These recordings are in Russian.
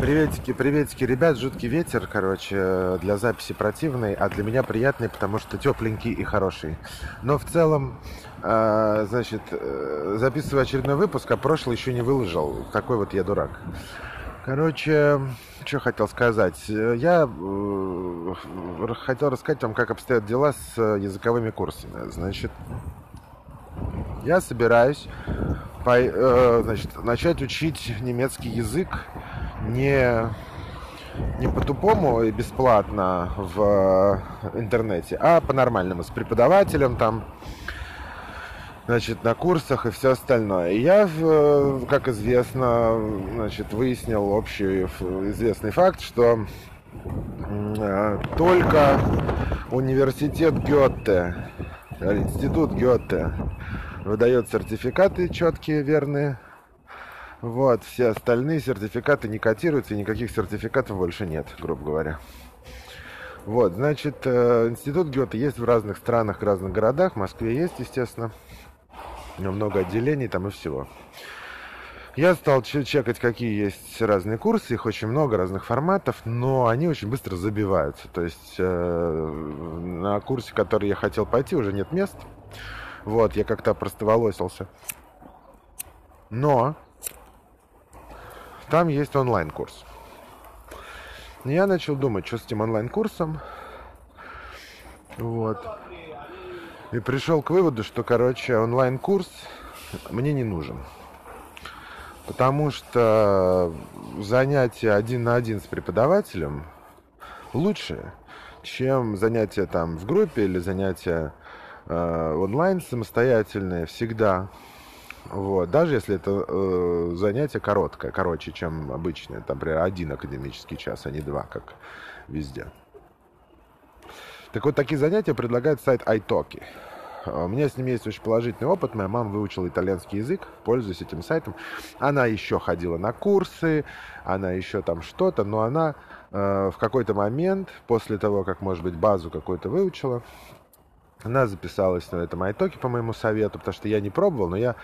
Приветики, приветики, ребят, жуткий ветер, короче, для записи противный, а для меня приятный, потому что тепленький и хороший. Но в целом, э, значит, э, записываю очередной выпуск, а прошлый еще не выложил. Такой вот я дурак. Короче, что хотел сказать. Я э, хотел рассказать вам, как обстоят дела с языковыми курсами. Значит, я собираюсь по, э, значит, начать учить немецкий язык не, не по-тупому и бесплатно в интернете, а по-нормальному, с преподавателем там, значит, на курсах и все остальное. И я, как известно, значит, выяснил общий известный факт, что э, только университет Гёте, институт Гёте выдает сертификаты четкие, верные, вот, все остальные сертификаты не котируются, и никаких сертификатов больше нет, грубо говоря. Вот, значит, э, институт Гёте есть в разных странах, в разных городах. В Москве есть, естественно. Много отделений там и всего. Я стал чекать, какие есть разные курсы, их очень много, разных форматов, но они очень быстро забиваются. То есть э, на курсе, который я хотел пойти, уже нет мест. Вот, я как-то простоволосился. Но там есть онлайн-курс. Я начал думать, что с этим онлайн-курсом. Вот. И пришел к выводу, что, короче, онлайн-курс мне не нужен. Потому что занятие один на один с преподавателем лучше, чем занятия там в группе или занятия э, онлайн самостоятельные всегда. Вот. Даже если это э, занятие короткое, короче, чем обычное. Там, например, один академический час, а не два, как везде. Так вот, такие занятия предлагает сайт iTalki. У меня с ним есть очень положительный опыт. Моя мама выучила итальянский язык, пользуясь этим сайтом. Она еще ходила на курсы, она еще там что-то, но она э, в какой-то момент, после того, как, может быть, базу какую-то выучила, она записалась на этом айтоке по моему совету, потому что я не пробовал, но я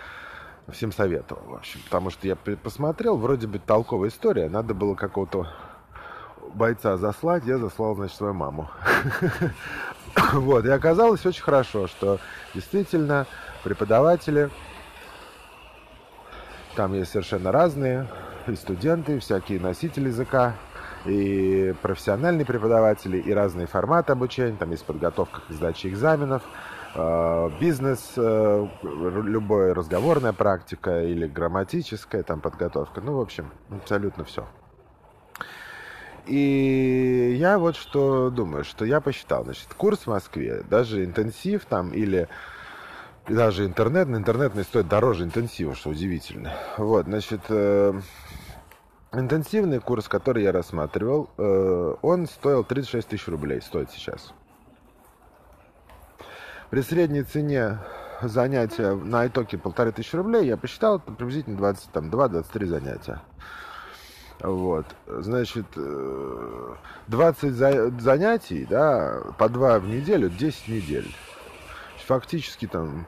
всем советовал, в общем. Потому что я посмотрел, вроде бы толковая история. Надо было какого-то бойца заслать, я заслал, значит, свою маму. Вот, и оказалось очень хорошо, что действительно преподаватели, там есть совершенно разные, и студенты, всякие носители языка, и профессиональные преподаватели, и разные форматы обучения, там есть подготовка к сдаче экзаменов, э, бизнес, э, любая разговорная практика или грамматическая там подготовка, ну, в общем, абсолютно все. И я вот что думаю, что я посчитал, значит, курс в Москве, даже интенсив там или даже интернет, интернет не стоит дороже интенсива, что удивительно. Вот, значит, э, Интенсивный курс, который я рассматривал, э, он стоил 36 тысяч рублей, стоит сейчас. При средней цене занятия на итоге полторы тысячи рублей, я посчитал, приблизительно 22-23 занятия. Вот, значит, 20 э, занятий, да, по 2 в неделю, 10 недель. Фактически там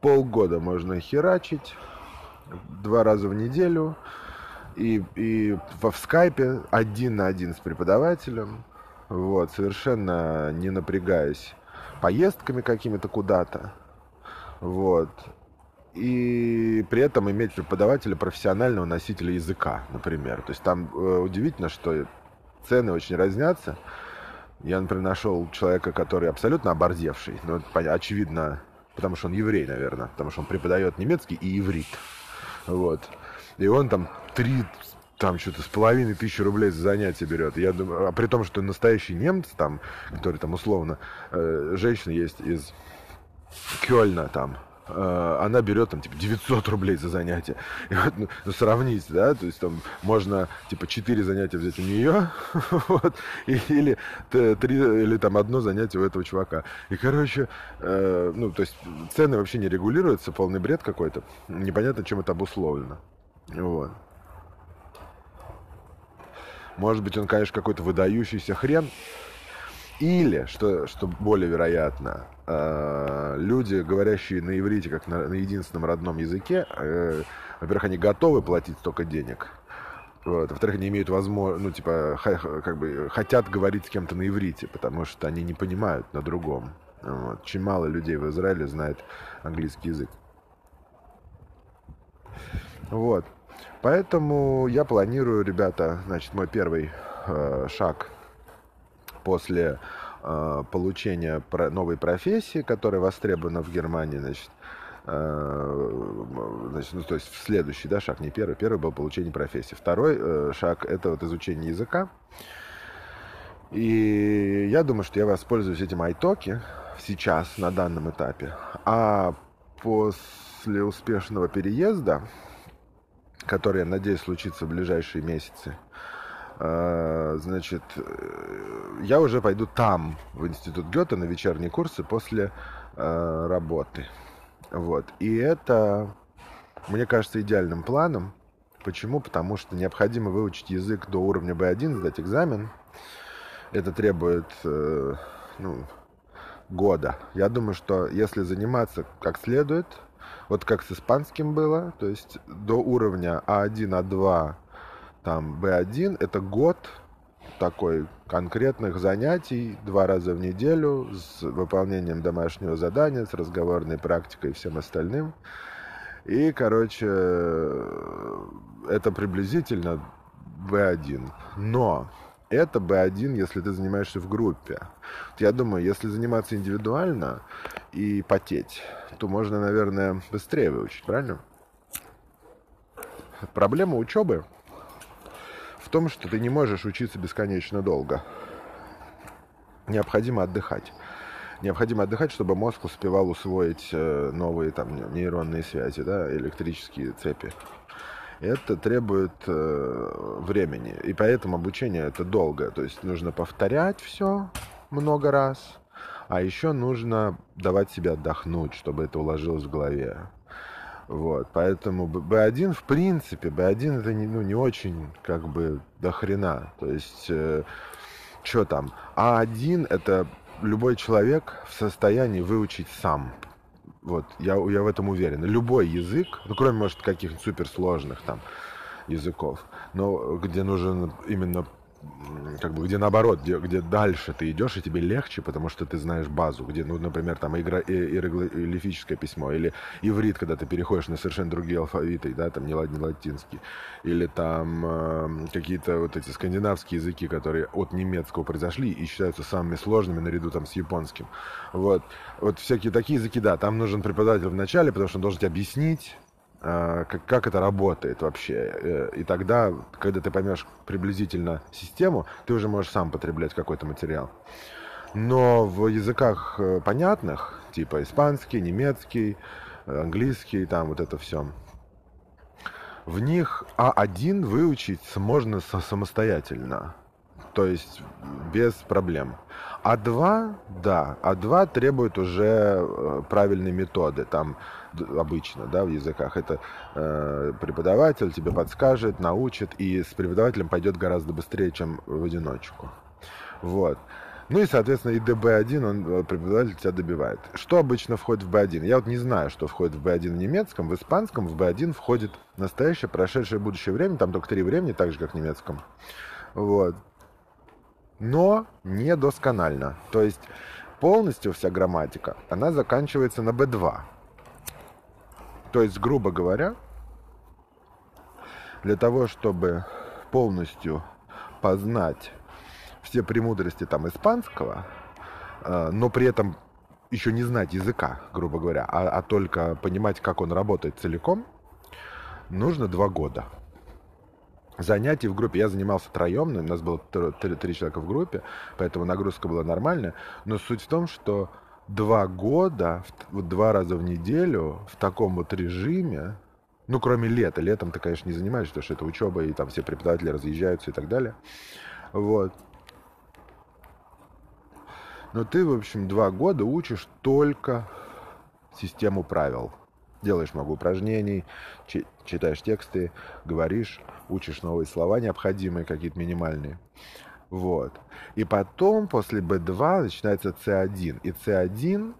полгода можно херачить, два раза в неделю, и, и в скайпе один на один с преподавателем, вот, совершенно не напрягаясь поездками какими-то куда-то, вот, и при этом иметь преподавателя профессионального носителя языка, например. То есть там э, удивительно, что цены очень разнятся. Я, например, нашел человека, который абсолютно оборзевший, ну, очевидно, потому что он еврей, наверное, потому что он преподает немецкий и иврит. Вот. И он там три там что-то с половиной тысячи рублей за занятие берет. Я думаю, а при том, что настоящий немец там, который там условно, э, женщина есть из Кёльна там, э, она берет там типа 900 рублей за занятие. И вот, ну, ну, сравнить, да, то есть там можно типа 4 занятия взять у нее, вот, или 3, или там одно занятие у этого чувака. И, короче, э, ну, то есть цены вообще не регулируются, полный бред какой-то. Непонятно, чем это обусловлено. Вот. Может быть, он, конечно, какой-то выдающийся хрен. Или, что, что более вероятно, э, люди, говорящие на иврите, как на, на единственном родном языке, э, во-первых, они готовы платить столько денег. Вот. Во-вторых, они имеют возможность, ну, типа, как бы хотят говорить с кем-то на иврите, потому что они не понимают на другом. Вот. Очень мало людей в Израиле знает английский язык. Вот. Поэтому я планирую, ребята, значит, мой первый э, шаг после э, получения про новой профессии, которая востребована в Германии, значит, э, значит, ну, то есть следующий да, шаг, не первый, первый был получение профессии. Второй э, шаг – это вот изучение языка. И я думаю, что я воспользуюсь этим айтоки сейчас, на данном этапе. А после успешного переезда который, я надеюсь, случится в ближайшие месяцы, э, значит, э, я уже пойду там, в институт Гёте, на вечерние курсы после э, работы. Вот. И это, мне кажется, идеальным планом. Почему? Потому что необходимо выучить язык до уровня B1, сдать экзамен. Это требует ну, года. Я думаю, что если заниматься как следует, вот как с испанским было, то есть до уровня А1, А2, там Б1, это год такой конкретных занятий два раза в неделю с выполнением домашнего задания, с разговорной практикой и всем остальным. И, короче, это приблизительно B1. Но это B1, если ты занимаешься в группе. Я думаю, если заниматься индивидуально и потеть, то можно, наверное, быстрее выучить, правильно? Проблема учебы в том, что ты не можешь учиться бесконечно долго. Необходимо отдыхать. Необходимо отдыхать, чтобы мозг успевал усвоить э, новые там нейронные связи, да, электрические цепи. Это требует э, времени, и поэтому обучение это долго. То есть нужно повторять все много раз, а еще нужно давать себе отдохнуть, чтобы это уложилось в голове. Вот, поэтому B1, в принципе, B1 это не, ну, не очень как бы до хрена. То есть, э, что там? А1 это любой человек в состоянии выучить сам. Вот, я, я в этом уверен. Любой язык, ну, кроме, может, каких-нибудь суперсложных там языков, но где нужен именно как бы где наоборот, где, где дальше ты идешь, и тебе легче, потому что ты знаешь базу, где, ну, например, там иероглифическое письмо, или иврит, когда ты переходишь на совершенно другие алфавиты, да, там не, не латинский, или там э, какие-то вот эти скандинавские языки, которые от немецкого произошли и считаются самыми сложными наряду там с японским. Вот, вот всякие такие языки, да, там нужен преподаватель в начале, потому что он должен тебе объяснить, как, как это работает вообще. Э, и тогда, когда ты поймешь приблизительно систему, ты уже можешь сам потреблять какой-то материал. Но в языках э, понятных, типа испанский, немецкий, английский, там вот это все, в них А1 выучить можно самостоятельно. То есть без проблем. А2, да, А2 требует уже э, правильной методы. Там обычно, да, в языках. Это э, преподаватель тебе подскажет, научит, и с преподавателем пойдет гораздо быстрее, чем в одиночку. Вот. Ну и, соответственно, и ДБ1, он, э, преподаватель тебя добивает. Что обычно входит в B1? Я вот не знаю, что входит в B1 в немецком. В испанском в B1 входит настоящее, прошедшее, будущее время. Там только три времени, так же, как в немецком. Вот. Но не досконально. То есть полностью вся грамматика, она заканчивается на B2. То есть, грубо говоря, для того, чтобы полностью познать все премудрости там испанского, э, но при этом еще не знать языка, грубо говоря, а, а только понимать, как он работает целиком, нужно два года. Занятий в группе. Я занимался троем, у нас было три, три человека в группе, поэтому нагрузка была нормальная. Но суть в том, что два года, вот два раза в неделю в таком вот режиме, ну, кроме лета. Летом ты, конечно, не занимаешься, потому что это учеба, и там все преподаватели разъезжаются и так далее. Вот. Но ты, в общем, два года учишь только систему правил. Делаешь много упражнений, читаешь тексты, говоришь, учишь новые слова необходимые, какие-то минимальные. Вот. И потом, после B2, начинается C1. И C1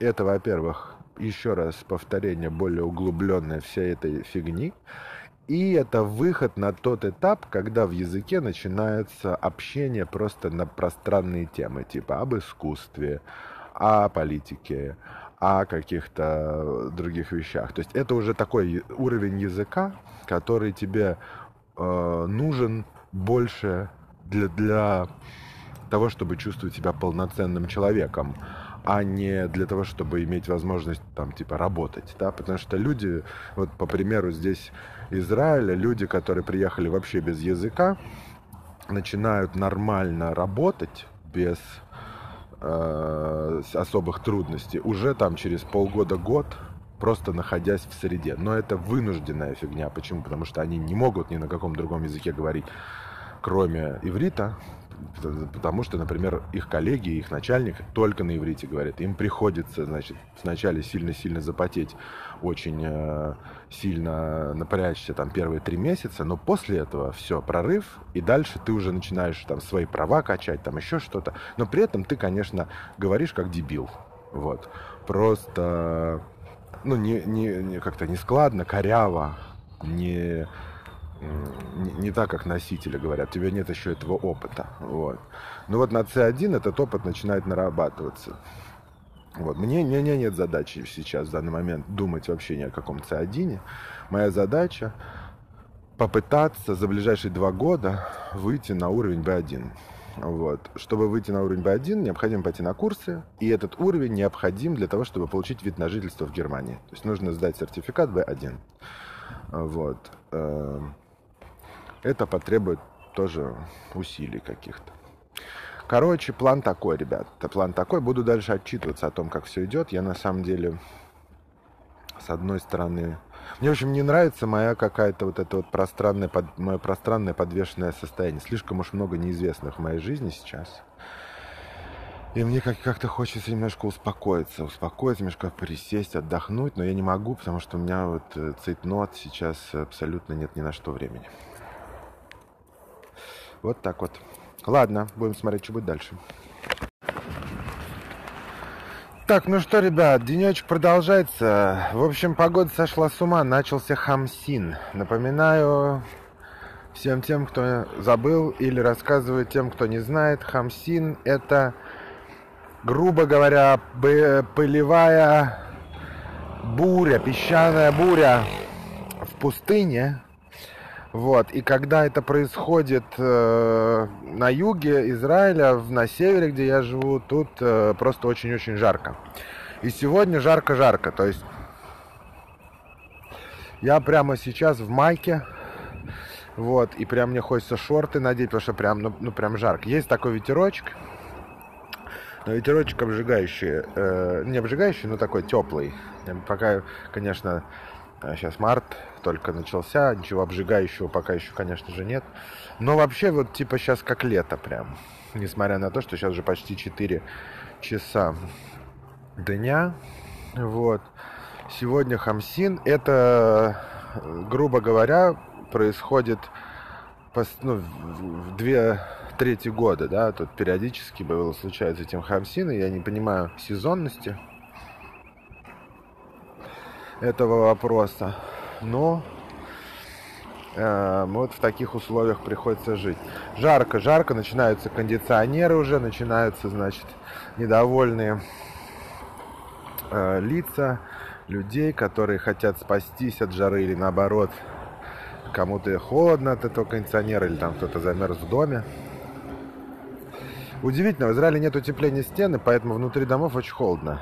это, во-первых, еще раз повторение более углубленной всей этой фигни. И это выход на тот этап, когда в языке начинается общение просто на пространные темы, типа об искусстве, о политике, о каких-то других вещах. То есть это уже такой уровень языка, который тебе э, нужен больше для, для того, чтобы чувствовать себя полноценным человеком, а не для того, чтобы иметь возможность там типа работать, да, потому что люди, вот по примеру здесь Израиля, люди, которые приехали вообще без языка, начинают нормально работать без э, особых трудностей уже там через полгода-год, просто находясь в среде. Но это вынужденная фигня. Почему? Потому что они не могут ни на каком другом языке говорить, кроме иврита, потому что, например, их коллеги, их начальник только на иврите говорят. Им приходится, значит, вначале сильно-сильно запотеть, очень э, сильно напрячься там первые три месяца, но после этого все, прорыв, и дальше ты уже начинаешь там свои права качать, там еще что-то. Но при этом ты, конечно, говоришь как дебил. Вот. Просто, ну, не, не, не как-то не складно, коряво, не не, так, как носители говорят, у тебя нет еще этого опыта. Вот. Ну вот на C1 этот опыт начинает нарабатываться. Вот. Мне, мне, мне нет задачи сейчас, в данный момент, думать вообще ни о каком C1. Моя задача попытаться за ближайшие два года выйти на уровень B1. Вот. Чтобы выйти на уровень B1, необходимо пойти на курсы, и этот уровень необходим для того, чтобы получить вид на жительство в Германии. То есть нужно сдать сертификат B1. Вот. Это потребует тоже усилий каких-то. Короче, план такой, ребят. План такой. Буду дальше отчитываться о том, как все идет. Я на самом деле, с одной стороны... Мне, в общем, не нравится моя какая-то вот это вот пространное, под... мое пространное подвешенное состояние. Слишком уж много неизвестных в моей жизни сейчас. И мне как- как-то хочется немножко успокоиться, успокоиться, немножко присесть, отдохнуть, но я не могу, потому что у меня вот э, цейтнот сейчас абсолютно нет ни на что времени. Вот так вот. Ладно, будем смотреть, что будет дальше. Так, ну что, ребят, денечек продолжается. В общем, погода сошла с ума, начался хамсин. Напоминаю всем тем, кто забыл, или рассказываю тем, кто не знает, хамсин – это, грубо говоря, пылевая буря, песчаная буря в пустыне, вот. И когда это происходит э, на юге Израиля, на севере, где я живу, тут э, просто очень-очень жарко. И сегодня жарко-жарко. То есть я прямо сейчас в майке. Вот, и прям мне хочется шорты надеть, потому что прям, ну, ну прям жарко. Есть такой ветерочек. Но ветерочек обжигающий, э, не обжигающий, но такой теплый. Пока, конечно, сейчас март, только начался, ничего обжигающего пока еще, конечно же, нет. Но вообще вот типа сейчас как лето прям. Несмотря на то, что сейчас уже почти 4 часа дня. Вот. Сегодня Хамсин. Это, грубо говоря, происходит ну, в две трети года, да, тут периодически было случается этим Хамсин, и я не понимаю сезонности этого вопроса. Но э, вот в таких условиях приходится жить. Жарко, жарко, начинаются кондиционеры уже, начинаются, значит, недовольные э, лица людей, которые хотят спастись от жары или наоборот, кому-то холодно от этого кондиционера или там кто-то замерз в доме. Удивительно, в Израиле нет утепления стены, поэтому внутри домов очень холодно.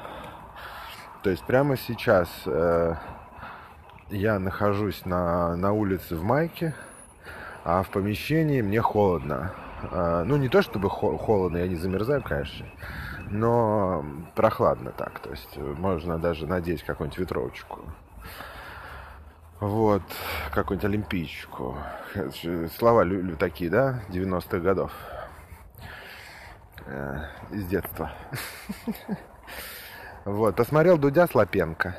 То есть прямо сейчас э, я нахожусь на, на улице в майке, а в помещении мне холодно. А, ну, не то чтобы холодно, я не замерзаю, конечно, но прохладно так. То есть можно даже надеть какую-нибудь ветровочку. Вот, какую-нибудь олимпийчику. Слова такие, да, 90-х годов. Э, из детства. Вот, посмотрел Дудя с Лапенко.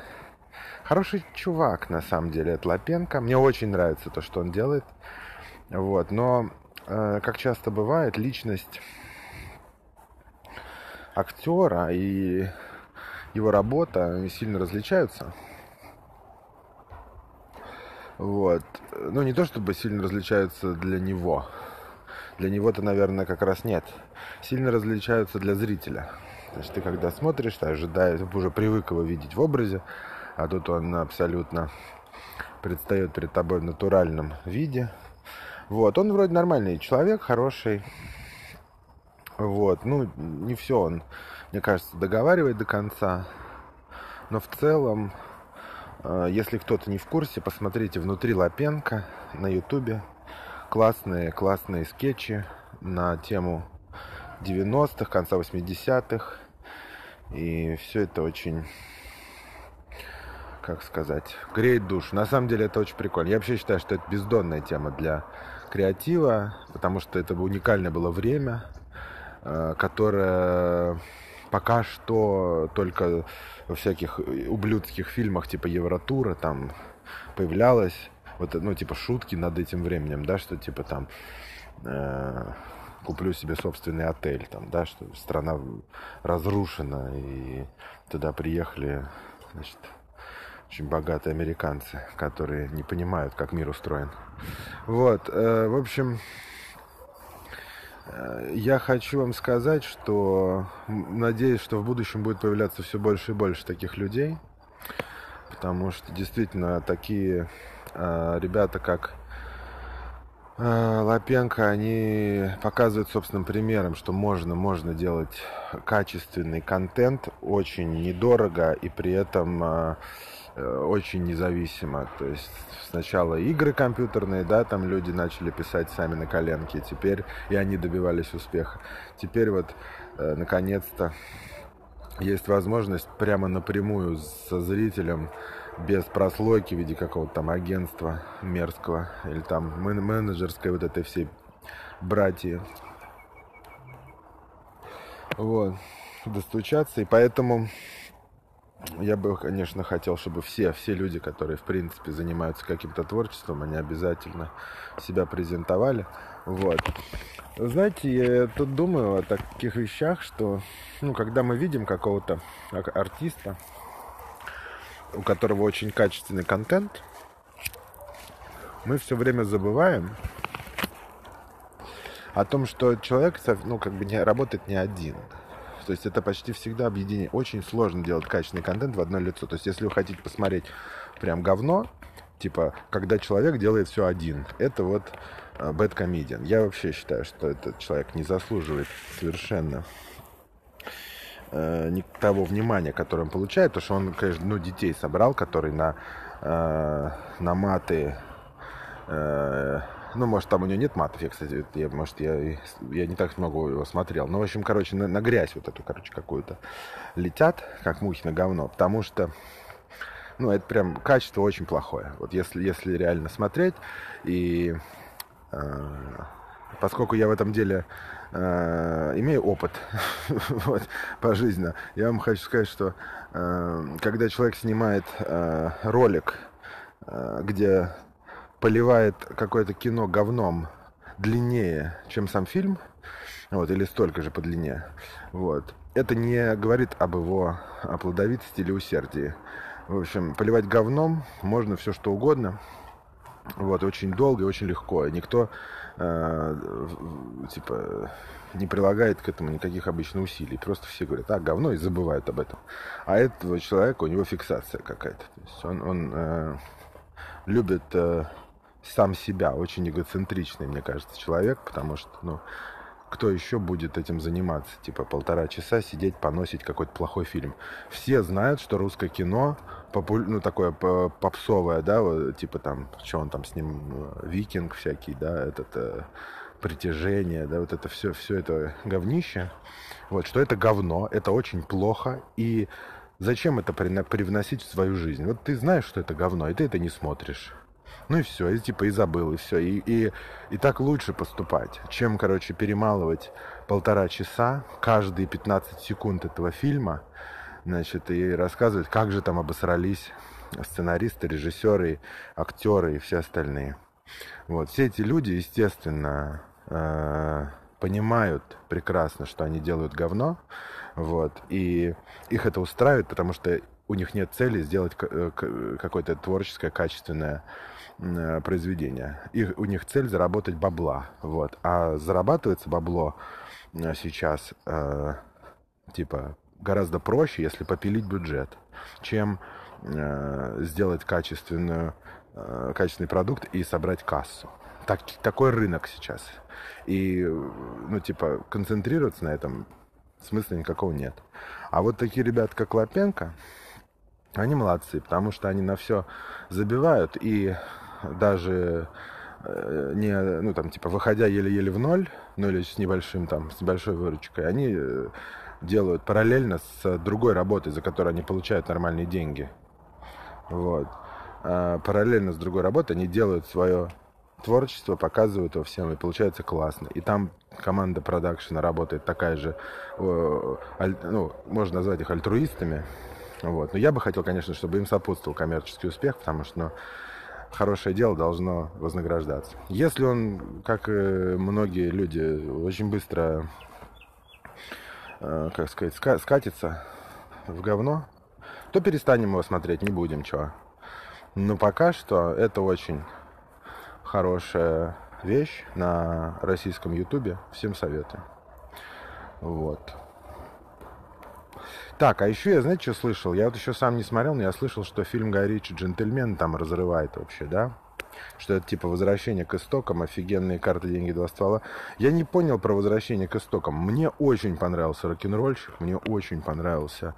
Хороший чувак, на самом деле, это Лапенко. Мне очень нравится то, что он делает. Вот, но, э, как часто бывает, личность актера и его работа сильно различаются. Вот. Ну, не то чтобы сильно различаются для него. Для него-то, наверное, как раз нет. Сильно различаются для зрителя. То ты когда смотришь, ты ожидаешь, уже привык его видеть в образе, а тут он абсолютно предстает перед тобой в натуральном виде. Вот, он вроде нормальный человек, хороший. Вот, ну, не все он, мне кажется, договаривает до конца. Но в целом, э, если кто-то не в курсе, посмотрите «Внутри Лапенко» на ютубе. Классные, классные скетчи на тему 90-х, конца 80-х. И все это очень как сказать, греет душу. На самом деле это очень прикольно. Я вообще считаю, что это бездонная тема для креатива, потому что это уникальное было время, э, которое пока что только во всяких ублюдских фильмах типа Евротура там появлялось вот, ну, типа шутки над этим временем, да, что типа там э, куплю себе собственный отель, там, да, что страна разрушена, и туда приехали, значит, очень богатые американцы, которые не понимают, как мир устроен. Вот, э, в общем, э, я хочу вам сказать, что надеюсь, что в будущем будет появляться все больше и больше таких людей, потому что действительно такие э, ребята, как Лапенко, они показывают собственным примером, что можно, можно делать качественный контент очень недорого и при этом Э, очень независимо. То есть сначала игры компьютерные, да, там люди начали писать сами на коленке, теперь и они добивались успеха. Теперь вот, э, наконец-то, есть возможность прямо напрямую со зрителем без прослойки в виде какого-то там агентства мерзкого или там менеджерской вот этой всей братьи. Вот, достучаться. И поэтому я бы, конечно, хотел, чтобы все, все люди, которые, в принципе, занимаются каким-то творчеством, они обязательно себя презентовали. Вот. Знаете, я тут думаю о таких вещах, что, ну, когда мы видим какого-то артиста, у которого очень качественный контент, мы все время забываем о том, что человек, ну, как бы не работает не один. То есть это почти всегда объединение. Очень сложно делать качественный контент в одно лицо. То есть если вы хотите посмотреть прям говно, типа, когда человек делает все один, это вот э, bad. Я вообще считаю, что этот человек не заслуживает совершенно э, того внимания, которое он получает, потому что он, конечно, ну, детей собрал, которые на, э, на маты э, ну, может, там у него нет матов. Я, кстати, я, может, я, я не так много его смотрел. Ну, в общем, короче, на, на грязь вот эту, короче, какую-то летят, как мухи на говно. Потому что, ну, это прям качество очень плохое. Вот если, если реально смотреть. И э, поскольку я в этом деле э, имею опыт вот, пожизненно, я вам хочу сказать, что э, когда человек снимает э, ролик, э, где поливает какое-то кино говном длиннее, чем сам фильм, вот, или столько же по длине, вот, это не говорит об его о плодовитости или усердии. В общем, поливать говном можно все что угодно, вот, очень долго и очень легко. Никто, э, типа, не прилагает к этому никаких обычных усилий. Просто все говорят, а, говно, и забывают об этом. А этого человека, у него фиксация какая-то. То есть он, он э, любит э, сам себя, очень эгоцентричный, мне кажется, человек, потому что, ну, кто еще будет этим заниматься? Типа полтора часа сидеть, поносить какой-то плохой фильм. Все знают, что русское кино, попу... ну, такое попсовое, да, вот, типа там, что он там с ним, э, викинг всякий, да, этот э, притяжение, да, вот это все, все это говнище. Вот, что это говно, это очень плохо, и зачем это привносить в свою жизнь? Вот ты знаешь, что это говно, и ты это не смотришь. Ну и все, и типа и забыл, и все. И, и, и так лучше поступать, чем, короче, перемалывать полтора часа, каждые 15 секунд этого фильма, значит, и рассказывать, как же там обосрались сценаристы, режиссеры, актеры и все остальные. Вот, все эти люди, естественно, э, понимают прекрасно, что они делают говно, вот, и их это устраивает, потому что у них нет цели сделать э, какое-то творческое, качественное э, произведение. Их, у них цель заработать бабла. Вот. А зарабатывается бабло э, сейчас э, типа гораздо проще, если попилить бюджет, чем э, сделать качественную, э, качественный продукт и собрать кассу. Так, такой рынок сейчас. И, ну, типа, концентрироваться на этом смысла никакого нет. А вот такие ребята, как Лапенко, они молодцы, потому что они на все забивают и даже э, не, ну, там, типа, выходя еле-еле в ноль, ну, или с небольшим, там, с небольшой выручкой, они э, делают параллельно с другой работой, за которую они получают нормальные деньги. Вот. А параллельно с другой работой они делают свое творчество, показывают его всем, и получается классно. И там команда продакшена работает такая же, ну, можно назвать их альтруистами. Вот. Но я бы хотел, конечно, чтобы им сопутствовал коммерческий успех, потому что ну, хорошее дело должно вознаграждаться. Если он, как многие люди, очень быстро, э, как сказать, скатится в говно, то перестанем его смотреть, не будем, чего. Но пока что это очень хорошая вещь на российском ютубе. Всем советую. Вот. Так, а еще я, знаете, что слышал? Я вот еще сам не смотрел, но я слышал, что фильм Гай Ричи «Джентльмен» там разрывает вообще, да? Что это типа возвращение к истокам, офигенные карты, деньги, два ствола. Я не понял про возвращение к истокам. Мне очень понравился рок-н-ролльщик, мне очень понравился,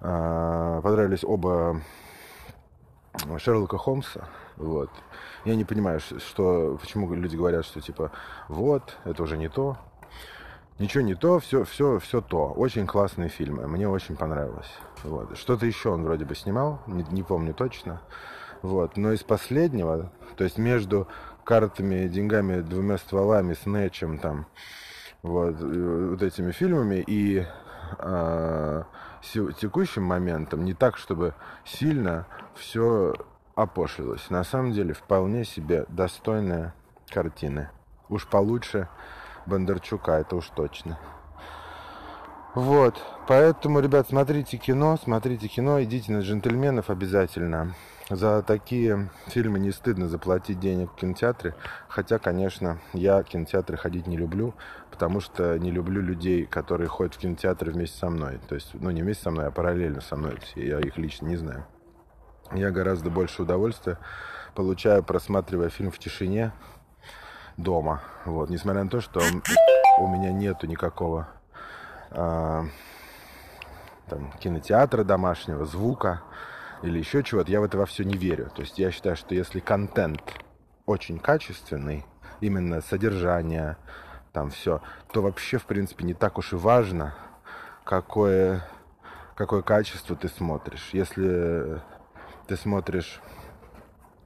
э, понравились оба Шерлока Холмса. Вот. Я не понимаю, что, почему люди говорят, что типа, вот, это уже не то. Ничего не то, все, все, все то. Очень классные фильмы, мне очень понравилось. Вот. Что-то еще он вроде бы снимал, не, не помню точно. Вот. Но из последнего, то есть между картами, деньгами, двумя стволами, с Нэтчем, там, вот, э, вот этими фильмами и э, текущим моментом не так, чтобы сильно все опошлилось. На самом деле вполне себе достойная картина. Уж получше Бондарчука, это уж точно. Вот, поэтому, ребят, смотрите кино, смотрите кино, идите на джентльменов обязательно. За такие фильмы не стыдно заплатить денег в кинотеатре. Хотя, конечно, я в кинотеатры ходить не люблю, потому что не люблю людей, которые ходят в кинотеатры вместе со мной. То есть, ну, не вместе со мной, а параллельно со мной. Я их лично не знаю. Я гораздо больше удовольствия получаю, просматривая фильм в тишине дома. Вот, несмотря на то, что у меня нету никакого э, там, кинотеатра домашнего, звука или еще чего-то, я в это во все не верю. То есть я считаю, что если контент очень качественный, именно содержание, там все, то вообще, в принципе, не так уж и важно, какое, какое качество ты смотришь. Если ты смотришь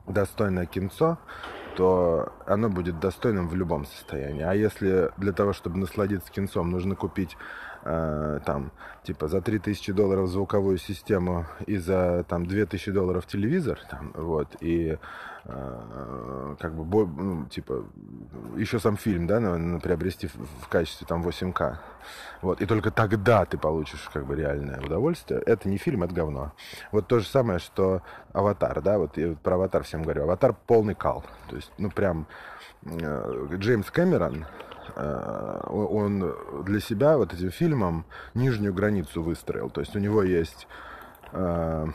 достойное кинцо, то оно будет достойным в любом состоянии. А если для того, чтобы насладиться кинцом, нужно купить э, там, типа, за 3000 долларов звуковую систему и за, там, 2000 долларов телевизор, там, вот, и как бы, ну, типа, еще сам фильм, да, надо приобрести в, в качестве, там, 8К, вот, и только тогда ты получишь, как бы, реальное удовольствие. Это не фильм, это говно. Вот то же самое, что «Аватар», да, вот я про «Аватар» всем говорю. «Аватар» полный кал, то есть, ну, прям, э, Джеймс Кэмерон, Э, он для себя вот этим фильмом нижнюю границу выстроил. То есть у него есть э,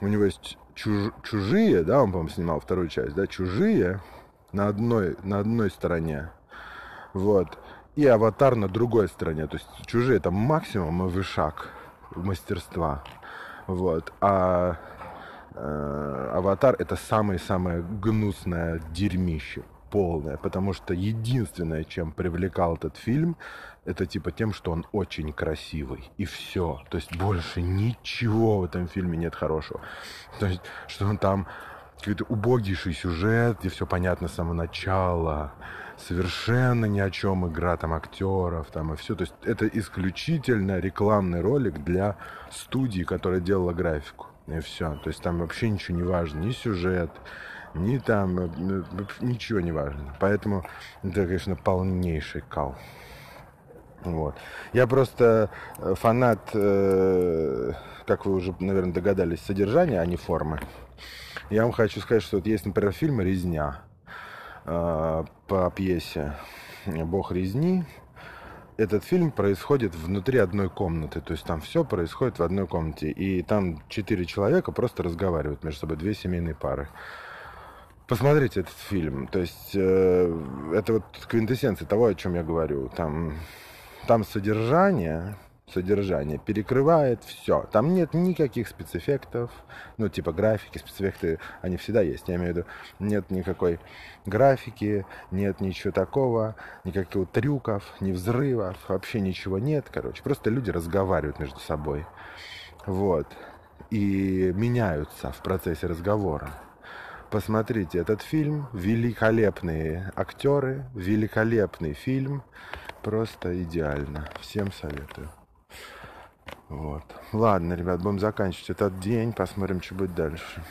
у него есть чуж, чужие, да, он, по-моему, снимал вторую часть, да, чужие на одной, на одной стороне, вот, и аватар на другой стороне, то есть чужие это максимум и вышаг мастерства, вот, а э, аватар это самое-самое гнусное дерьмище, полная, потому что единственное, чем привлекал этот фильм, это типа тем, что он очень красивый. И все. То есть больше ничего в этом фильме нет хорошего. То есть, что он там какой-то убогийший сюжет, где все понятно с самого начала. Совершенно ни о чем игра там актеров там и все. То есть это исключительно рекламный ролик для студии, которая делала графику. И все. То есть там вообще ничего не важно. Ни сюжет, ни там, э, ничего не важно. Поэтому это, конечно, полнейший кал. Вот. Я просто э, фанат, э, как вы уже, наверное, догадались, содержания, а не формы. Я вам хочу сказать, что вот есть, например, фильм «Резня» э, по пьесе «Бог резни». Этот фильм происходит внутри одной комнаты, то есть там все происходит в одной комнате, и там четыре человека просто разговаривают между собой, две семейные пары. Посмотрите этот фильм, то есть э, это вот квинтэссенция того, о чем я говорю. Там там содержание, содержание перекрывает все. Там нет никаких спецэффектов, ну, типа графики, спецэффекты, они всегда есть. Я имею в виду, нет никакой графики, нет ничего такого, никаких трюков, ни взрывов, вообще ничего нет, короче. Просто люди разговаривают между собой. Вот. И меняются в процессе разговора. Посмотрите этот фильм, великолепные актеры, великолепный фильм. Просто идеально. Всем советую. Вот. Ладно, ребят, будем заканчивать этот день. Посмотрим, что будет дальше.